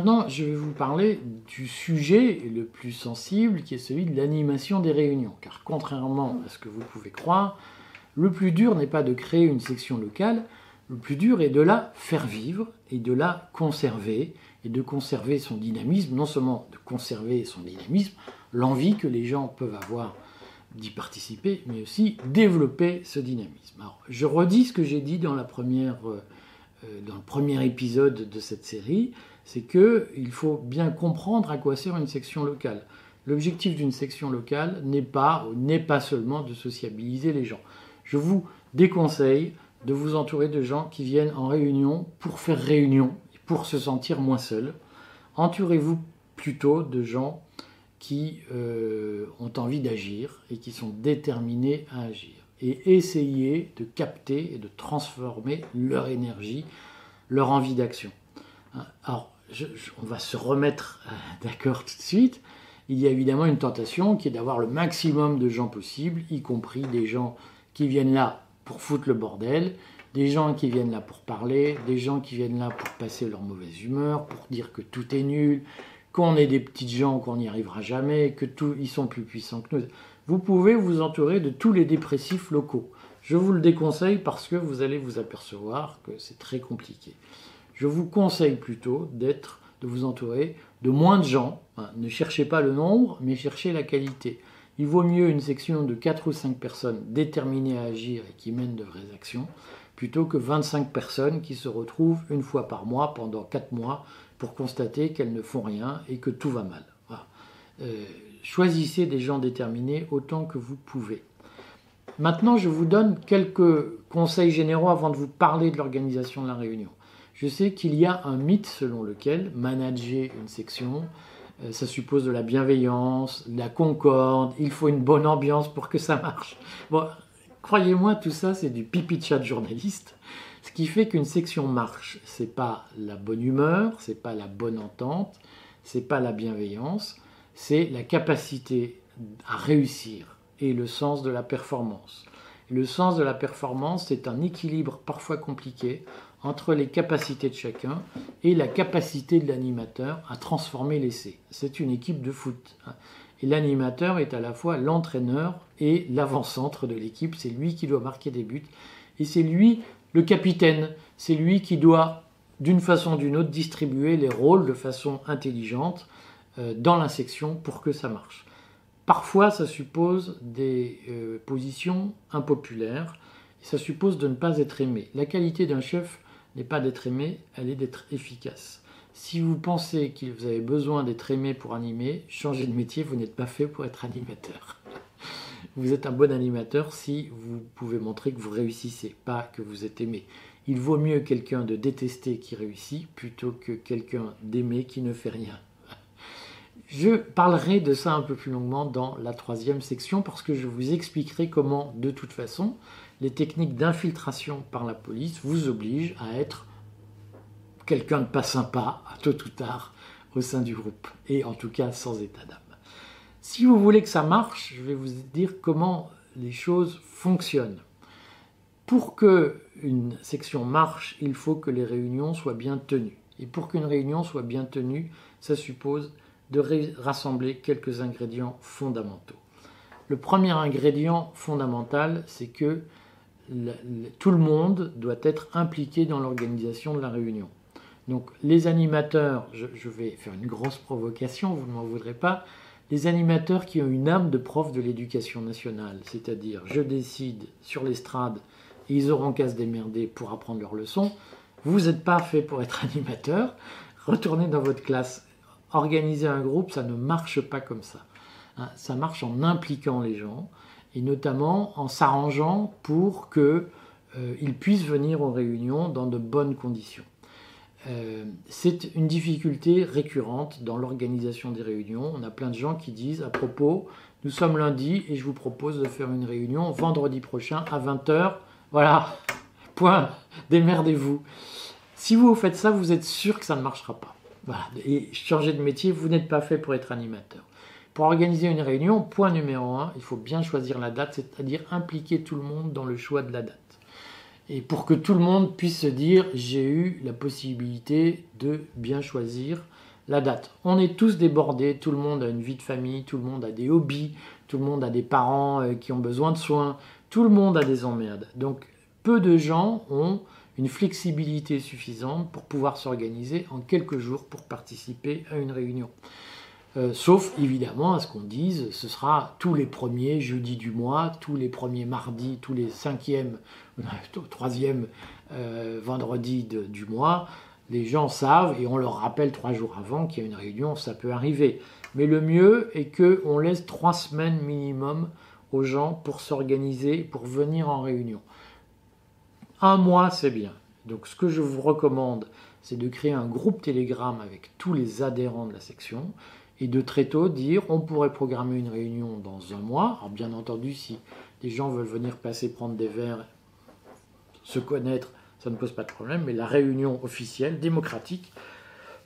Maintenant, je vais vous parler du sujet le plus sensible, qui est celui de l'animation des réunions. Car contrairement à ce que vous pouvez croire, le plus dur n'est pas de créer une section locale, le plus dur est de la faire vivre et de la conserver, et de conserver son dynamisme, non seulement de conserver son dynamisme, l'envie que les gens peuvent avoir d'y participer, mais aussi développer ce dynamisme. Alors, je redis ce que j'ai dit dans, la première, euh, euh, dans le premier épisode de cette série, c'est qu'il faut bien comprendre à quoi sert une section locale. L'objectif d'une section locale n'est pas, pas seulement de sociabiliser les gens. Je vous déconseille de vous entourer de gens qui viennent en réunion pour faire réunion, pour se sentir moins seul. Entourez-vous plutôt de gens qui euh, ont envie d'agir et qui sont déterminés à agir. Et essayez de capter et de transformer leur énergie, leur envie d'action. On va se remettre euh, d'accord tout de suite. Il y a évidemment une tentation qui est d'avoir le maximum de gens possible, y compris des gens qui viennent là pour foutre le bordel, des gens qui viennent là pour parler, des gens qui viennent là pour passer leur mauvaise humeur, pour dire que tout est nul, qu'on est des petites gens, qu'on n'y arrivera jamais, que tout, ils sont plus puissants que nous. Vous pouvez vous entourer de tous les dépressifs locaux. Je vous le déconseille parce que vous allez vous apercevoir que c'est très compliqué. Je vous conseille plutôt d'être, de vous entourer de moins de gens. ne cherchez pas le nombre, mais cherchez la qualité. Il vaut mieux une section de 4 ou 5 personnes déterminées à agir et qui mènent de vraies actions, plutôt que 25 personnes qui se retrouvent une fois par mois pendant 4 mois pour constater qu'elles ne font rien et que tout va mal. Euh, choisissez des gens déterminés autant que vous pouvez. Maintenant, je vous donne quelques conseils généraux avant de vous parler de l'organisation de la réunion. Je sais qu'il y a un mythe selon lequel manager une section, euh, ça suppose de la bienveillance, de la concorde, il faut une bonne ambiance pour que ça marche. Bon, croyez-moi, tout ça, c'est du pipi chat journaliste. Ce qui fait qu'une section marche, c'est pas la bonne humeur, c'est pas la bonne entente, c'est pas la bienveillance, c'est la capacité à réussir et le sens de la performance. Le sens de la performance, c'est un équilibre parfois compliqué entre les capacités de chacun et la capacité de l'animateur à transformer l'essai. C'est une équipe de foot. Hein. Et l'animateur est à la fois l'entraîneur et l'avant-centre de l'équipe. C'est lui qui doit marquer des buts. Et c'est lui le capitaine, c'est lui qui doit, d'une façon ou d'une autre, distribuer les rôles de façon intelligente euh, dans la section pour que ça marche. Parfois, ça suppose des euh, positions impopulaires, ça suppose de ne pas être aimé. La qualité d'un chef n'est pas d'être aimé, elle est d'être efficace. Si vous pensez que vous avez besoin d'être aimé pour animer, changez de métier, vous n'êtes pas fait pour être animateur. Vous êtes un bon animateur si vous pouvez montrer que vous réussissez, pas que vous êtes aimé. Il vaut mieux quelqu'un de détesté qui réussit plutôt que quelqu'un d'aimé qui ne fait rien. Je parlerai de ça un peu plus longuement dans la troisième section parce que je vous expliquerai comment, de toute façon, les techniques d'infiltration par la police vous obligent à être quelqu'un de pas sympa, tôt ou tard, au sein du groupe, et en tout cas sans état d'âme. Si vous voulez que ça marche, je vais vous dire comment les choses fonctionnent. Pour que une section marche, il faut que les réunions soient bien tenues. Et pour qu'une réunion soit bien tenue, ça suppose de rassembler quelques ingrédients fondamentaux. Le premier ingrédient fondamental, c'est que tout le monde doit être impliqué dans l'organisation de la réunion. Donc les animateurs, je vais faire une grosse provocation, vous ne m'en voudrez pas, les animateurs qui ont une âme de prof de l'éducation nationale, c'est-à-dire je décide sur l'estrade et ils auront qu'à se démerder pour apprendre leurs leçons, vous n'êtes pas fait pour être animateur, retournez dans votre classe. Organiser un groupe, ça ne marche pas comme ça. Hein. ça marche en impliquant les gens et notamment en s'arrangeant pour qu'ils euh, puissent venir aux réunions dans de bonnes conditions. Euh, c'est une difficulté récurrente dans l'organisation des réunions. On a plein de gens qui disent à propos, nous sommes lundi et je vous propose de faire une réunion vendredi prochain à 20h. Voilà, point, démerdez-vous. Si vous faites ça, vous êtes sûr que ça ne marchera pas. Et changer de métier, vous n'êtes pas fait pour être animateur. Pour organiser une réunion, point numéro un, il faut bien choisir la date, c'est-à-dire impliquer tout le monde dans le choix de la date. et pour que tout le monde puisse se dire j'ai eu la possibilité de bien choisir la date. On est tous débordés, tout le monde a une vie de famille, tout le monde a des hobbies, tout le monde a des parents euh, qui ont besoin de soins, tout le monde a des emmerdes. Donc peu de gens ont une flexibilité suffisante pour pouvoir s'organiser en quelques jours pour participer à une réunion. Euh, sauf évidemment à ce qu'on dise, ce sera tous les premiers jeudis du mois, tous les premiers mardis, tous les cinquièmes, troisième euh, vendredi du mois. Les gens savent et on leur rappelle trois jours avant qu'il y a une réunion, ça peut arriver. Mais le mieux est qu'on laisse trois semaines minimum aux gens pour s'organiser, pour venir en réunion. Un mois, c'est bien. Donc ce que je vous recommande, c'est de créer un groupe Telegram avec tous les adhérents de la section et de très tôt dire on pourrait programmer une réunion dans un mois. Alors bien entendu, si des gens veulent venir passer prendre des verres, se connaître, ça ne pose pas de problème, mais la réunion officielle, démocratique,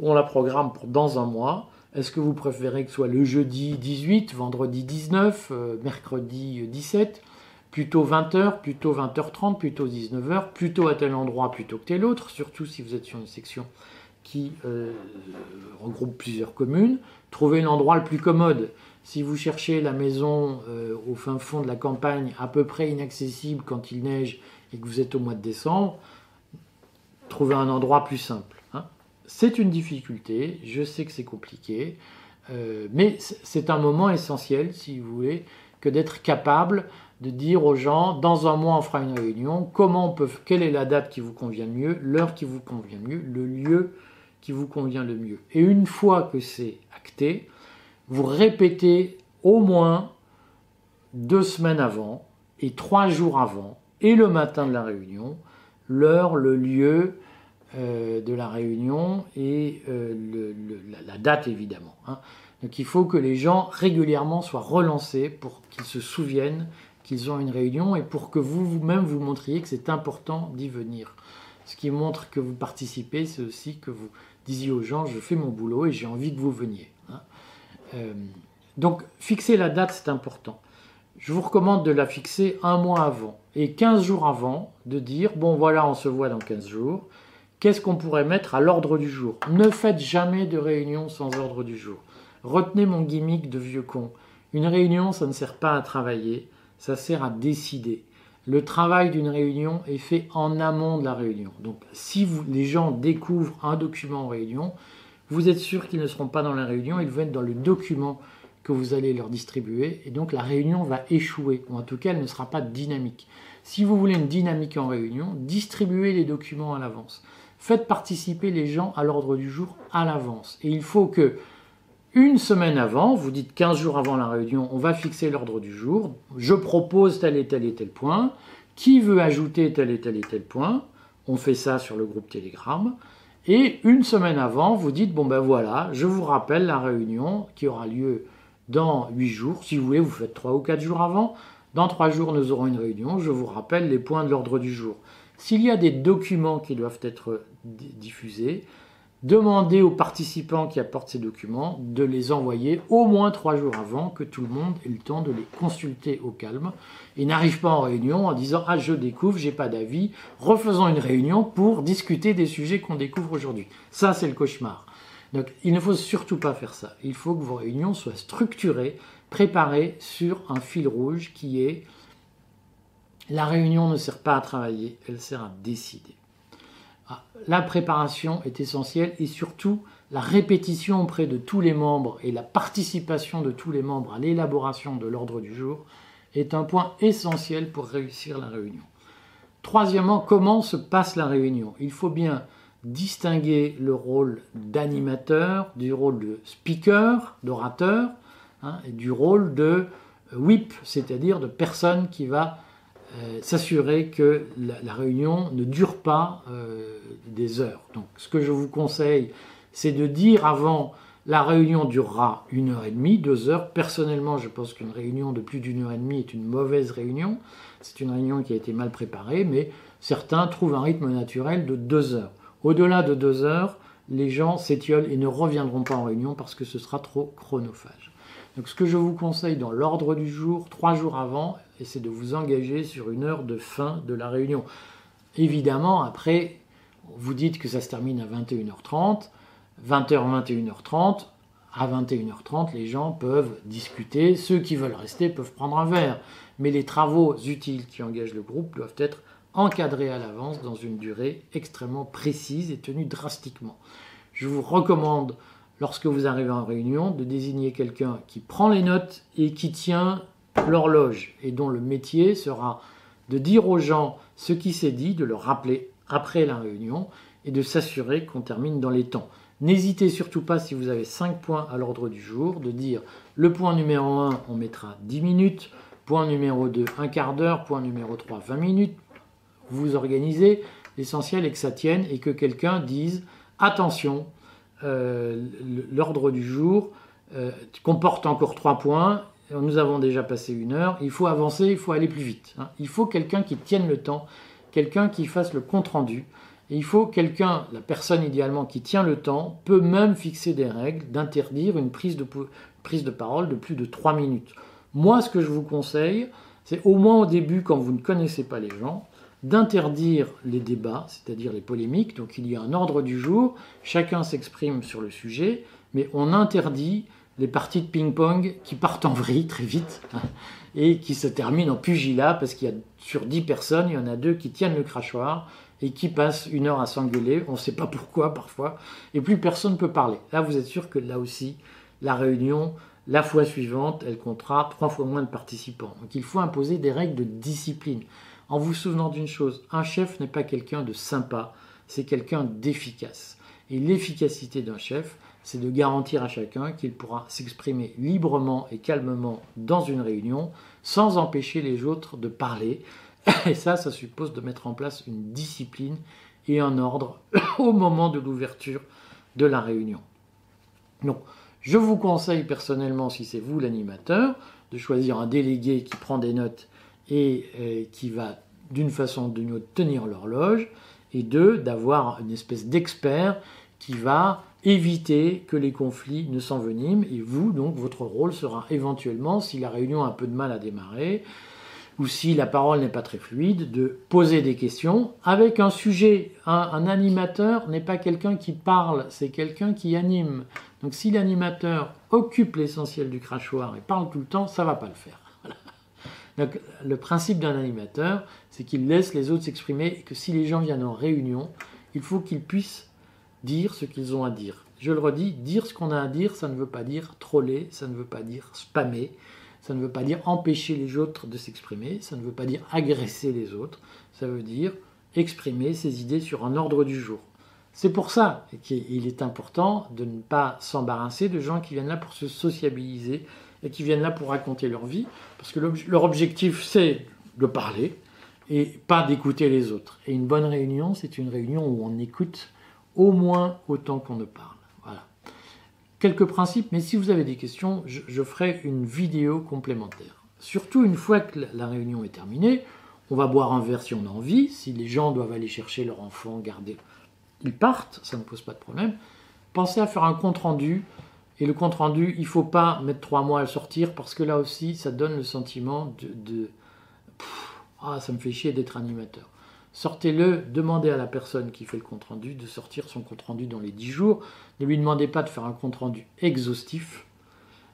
on la programme pour dans un mois. Est-ce que vous préférez que ce soit le jeudi 18, vendredi 19, euh, mercredi 17 plutôt 20h, plutôt 20h30, plutôt 19h, plutôt à tel endroit plutôt que tel autre, surtout si vous êtes sur une section qui euh, regroupe plusieurs communes. Trouvez l'endroit le plus commode. Si vous cherchez la maison euh, au fin fond de la campagne, à peu près inaccessible quand il neige et que vous êtes au mois de décembre, trouvez un endroit plus simple. Hein. C'est une difficulté, je sais que c'est compliqué, euh, mais c'est un moment essentiel, si vous voulez, que d'être capable de dire aux gens, dans un mois on fera une réunion, comment on peut, quelle est la date qui vous convient le mieux, l'heure qui vous convient le mieux, le lieu qui vous convient le mieux. Et une fois que c'est acté, vous répétez au moins deux semaines avant et trois jours avant et le matin de la réunion, l'heure, le lieu euh, de la réunion et euh, la, date évidemment. Hein. Donc il faut que les gens régulièrement soient relancés pour qu'ils se souviennent qu'ils ont une réunion et pour que vous-même vous montriez que c'est important d'y venir. Ce qui montre que vous participez, c'est aussi que vous disiez aux gens, je fais mon boulot et j'ai envie que vous veniez. Hein. Euh, donc fixer la date, c'est important. Je vous recommande de la fixer un mois avant et 15 jours avant de dire, bon voilà, on se voit dans 15 jours. Qu'est-ce qu'on pourrait mettre à l'ordre du jour? Ne faites jamais de réunion sans ordre du jour. Retenez mon gimmick de vieux con. Une réunion, ça ne sert pas à travailler, ça sert à décider. Le travail d'une réunion est fait en amont de la réunion. Donc si les gens découvrent un document en réunion, vous êtes sûr qu'ils ne seront pas dans la réunion, ils vont être dans le document que vous allez leur distribuer, et donc la réunion va échouer, ou en tout cas elle ne sera pas dynamique. Si vous voulez une dynamique en réunion, distribuez les documents à l'avance. Faites participer les gens à l'ordre du jour à l'avance. Et il faut que une semaine avant, vous dites 15 jours avant la réunion, on va fixer l'ordre du jour, je propose tel et tel et tel point, qui veut ajouter tel et tel et tel point, on fait ça sur le groupe Telegram, et une semaine avant, vous dites, bon ben voilà, je vous rappelle la réunion qui aura lieu dans 8 jours, si vous voulez, vous faites 3 ou 4 jours avant, dans 3 jours nous aurons une réunion, je vous rappelle les points de l'ordre du jour. S'il y a des documents qui doivent être diffusés, Demandez aux participants qui apportent ces documents de les envoyer au moins trois jours avant que tout le monde ait le temps de les consulter au calme et n'arrive pas en réunion en disant ah je découvre, j'ai pas d'avis, refaisons une réunion pour discuter des sujets qu'on découvre aujourd'hui. Ça c'est le cauchemar. Donc il ne faut surtout pas faire ça. Il faut que vos réunions soient structurées, préparées sur un fil rouge qui est la réunion ne sert pas à travailler, elle sert à décider la préparation est essentielle et surtout la répétition auprès de tous les membres et la participation de tous les membres à l'élaboration de l'ordre du jour est un point essentiel pour réussir la réunion. Troisièmement, comment se passe la réunion? Il faut bien distinguer le rôle d'animateur du rôle de speaker, d'orateur, hein, et du rôle de whip, c'est-à-dire de personne qui va s'assurer que la, réunion ne dure pas euh, des heures. Donc ce que je vous conseille, c'est de dire avant la réunion durera une heure et demie, deux heures. Personnellement, je pense qu'une réunion de plus d'une heure et demie est une mauvaise réunion. C'est une réunion qui a été mal préparée, mais certains trouvent un rythme naturel de deux heures. Au-delà de deux heures, les gens s'étiolent et ne reviendront pas en réunion parce que ce sera trop chronophage. Donc ce que je vous conseille dans l'ordre du jour, trois jours avant, c'est de vous engager sur une heure de fin de la réunion. évidemment, après, vous dites que ça se termine à 21h30, 20h, 21h30, à 21h30, les gens peuvent discuter, ceux qui veulent rester peuvent prendre un verre, mais les travaux utiles qui engagent le groupe doivent être encadrés à l'avance dans une durée extrêmement précise et tenue drastiquement. Je vous recommande, lorsque vous arrivez en réunion, de désigner quelqu'un qui prend les notes et qui tient l'horloge, et dont le métier sera de dire aux gens ce qui s'est dit, de le rappeler après la réunion, et de s'assurer qu'on termine dans les temps. N'hésitez surtout pas, si vous avez 5 points à l'ordre du jour, de dire le point numéro 1, on mettra 10 minutes, point numéro 2, un quart d'heure, point numéro 3, 20 minutes. Vous organisez, l'essentiel est que ça tienne et que quelqu'un dise attention, l'ordre du jour euh, comporte encore 3 points, nous avons déjà passé une heure, il faut avancer, il faut aller plus vite. Hein. Il faut quelqu'un qui tienne le temps, quelqu'un qui fasse le compte-rendu il faut quelqu'un, la personne idéalement qui tient le temps, peut même fixer des règles d'interdire une prise de, prise de parole de plus de 3 minutes. Moi, ce que je vous conseille, c'est au moins au début, quand vous ne connaissez pas les gens, d'interdire les débats, c'est-à-dire les polémiques. Donc il y a un ordre du jour, chacun s'exprime sur le sujet, mais on interdit les parties de ping-pong qui partent en vrille très vite et qui se terminent en pugilat parce qu'il y a sur 10 personnes, il y en a deux qui tiennent le crachoir et qui passent une heure à s'engueuler, on ne sait pas pourquoi parfois, et plus personne ne peut parler. Là, vous êtes sûr que là aussi, la réunion, la fois suivante, elle comptera trois fois moins de participants. Donc il faut imposer des règles de discipline. En vous souvenant d'une chose, un chef n'est pas quelqu'un de sympa, c'est quelqu'un d'efficace. Et l'efficacité d'un chef, c'est de garantir à chacun qu'il pourra s'exprimer librement et calmement dans une réunion sans empêcher les autres de parler, Et ça, ça suppose de mettre en place une discipline et un ordre au moment de l'ouverture de la réunion. Donc, je vous conseille personnellement, si c'est vous l'animateur, de choisir un délégué qui prend des notes et euh, qui va d'une façon ou d'une autre tenir l'horloge, et deux, d'avoir une espèce d'expert qui va éviter que les conflits ne s'enveniment, et vous, donc, votre rôle sera éventuellement, si la réunion a un peu de mal à démarrer, ou si la parole n'est pas très fluide, de poser des questions avec un sujet. Un, animateur n'est pas quelqu'un qui parle, c'est quelqu'un qui anime. Donc si l'animateur occupe l'essentiel du crachoir et parle tout le temps, ça va pas le faire. Donc le principe d'un animateur, c'est qu'il laisse les autres s'exprimer et que si les gens viennent en réunion, il faut qu'ils puissent dire ce qu'ils ont à dire. Je le redis, dire ce qu'on a à dire, ça ne veut pas dire troller, ça ne veut pas dire spammer, ça ne veut pas dire empêcher les autres de s'exprimer, ça ne veut pas dire agresser les autres, ça veut dire exprimer ses idées sur un ordre du jour. C'est pour ça qu'il est important de ne pas s'embarrasser de gens qui viennent là pour se sociabiliser et qui viennent là pour raconter leur vie, parce que leur objectif c'est de parler et pas d'écouter les autres. Et une bonne réunion, c'est une réunion où on écoute au moins autant qu'on ne parle quelques principes, mais si vous avez des questions, je, ferai une vidéo complémentaire. Surtout une fois que la réunion est terminée, on va boire un verre si on a envie. Si les gens doivent aller chercher leur enfant, garder, ils partent, ça ne pose pas de problème. Pensez à faire un compte rendu. Et le compte rendu, il ne faut pas mettre trois mois à le sortir parce que là aussi, ça donne le sentiment de, ah, ça me fait chier d'être animateur. Sortez-le, demandez à la personne qui fait le compte-rendu de sortir son compte-rendu dans les 10 jours. Ne lui demandez pas de faire un compte-rendu exhaustif.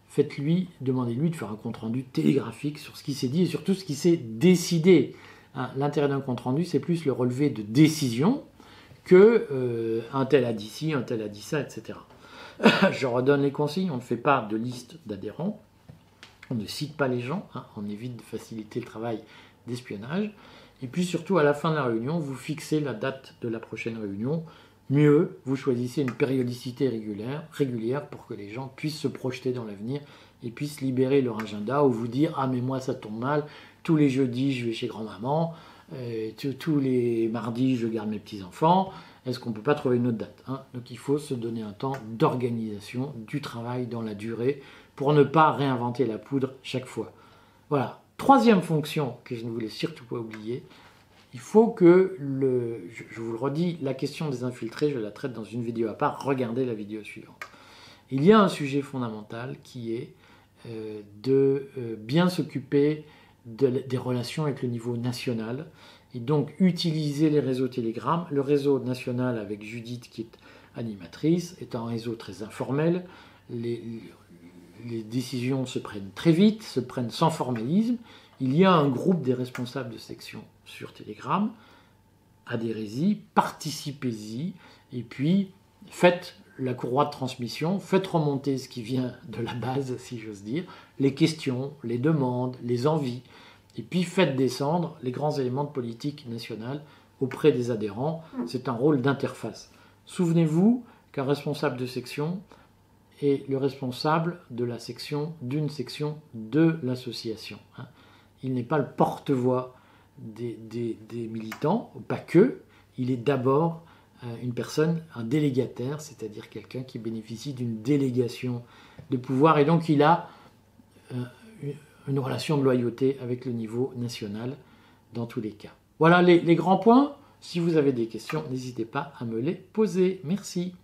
Faites-lui, demandez-lui de faire un compte-rendu télégraphique sur ce qui s'est dit et surtout ce qui s'est décidé. Hein, l'intérêt d'un compte-rendu, c'est plus le relevé de décision que euh, un tel a dit ci, un tel a dit ça, etc. Je redonne les consignes, on ne fait pas de liste d'adhérents, on ne cite pas les gens, hein, on évite de faciliter le travail d'espionnage. Et puis surtout, à la fin de la réunion, vous fixez la date de la prochaine réunion. Mieux, vous choisissez une périodicité régulière, régulière pour que les gens puissent se projeter dans l'avenir et puissent libérer leur agenda ou vous dire Ah, mais moi ça tombe mal, tous les jeudis je vais chez grand-maman, euh, tous les mardis je garde mes petits-enfants. Est-ce qu'on ne peut pas trouver une autre date hein? Donc il faut se donner un temps d'organisation du travail dans la durée pour ne pas réinventer la poudre chaque fois. Voilà, Troisième fonction que je ne voulais surtout pas oublier, il faut que, le, je, vous le redis, la question des infiltrés, je la traite dans une vidéo à part, regardez la vidéo suivante. Il y a un sujet fondamental qui est euh, de euh, bien s'occuper des relations avec le niveau national. Et donc utiliser les réseaux Telegram. Le réseau national avec Judith qui est animatrice est un réseau très informel. Les, les décisions se prennent très vite, se prennent sans formalisme. Il y a un groupe des responsables de section sur Telegram. Adhérez-y, participez-y, et puis faites la courroie de transmission, faites remonter ce qui vient de la base, si j'ose dire, les questions, les demandes, les envies, et puis faites descendre les grands éléments de politique nationale auprès des adhérents. C'est un rôle d'interface. Souvenez-vous qu'un responsable de section est le responsable de la section, d'une section de l'association. Hein. Il n'est pas le porte-voix des, des, militants, pas que, il est d'abord euh, une personne, un délégataire, c'est-à-dire quelqu'un qui bénéficie d'une délégation de pouvoir, et donc il a euh, une relation de loyauté avec le niveau national dans tous les cas. Voilà les, grands points. Si vous avez des questions, n'hésitez pas à me les poser. Merci.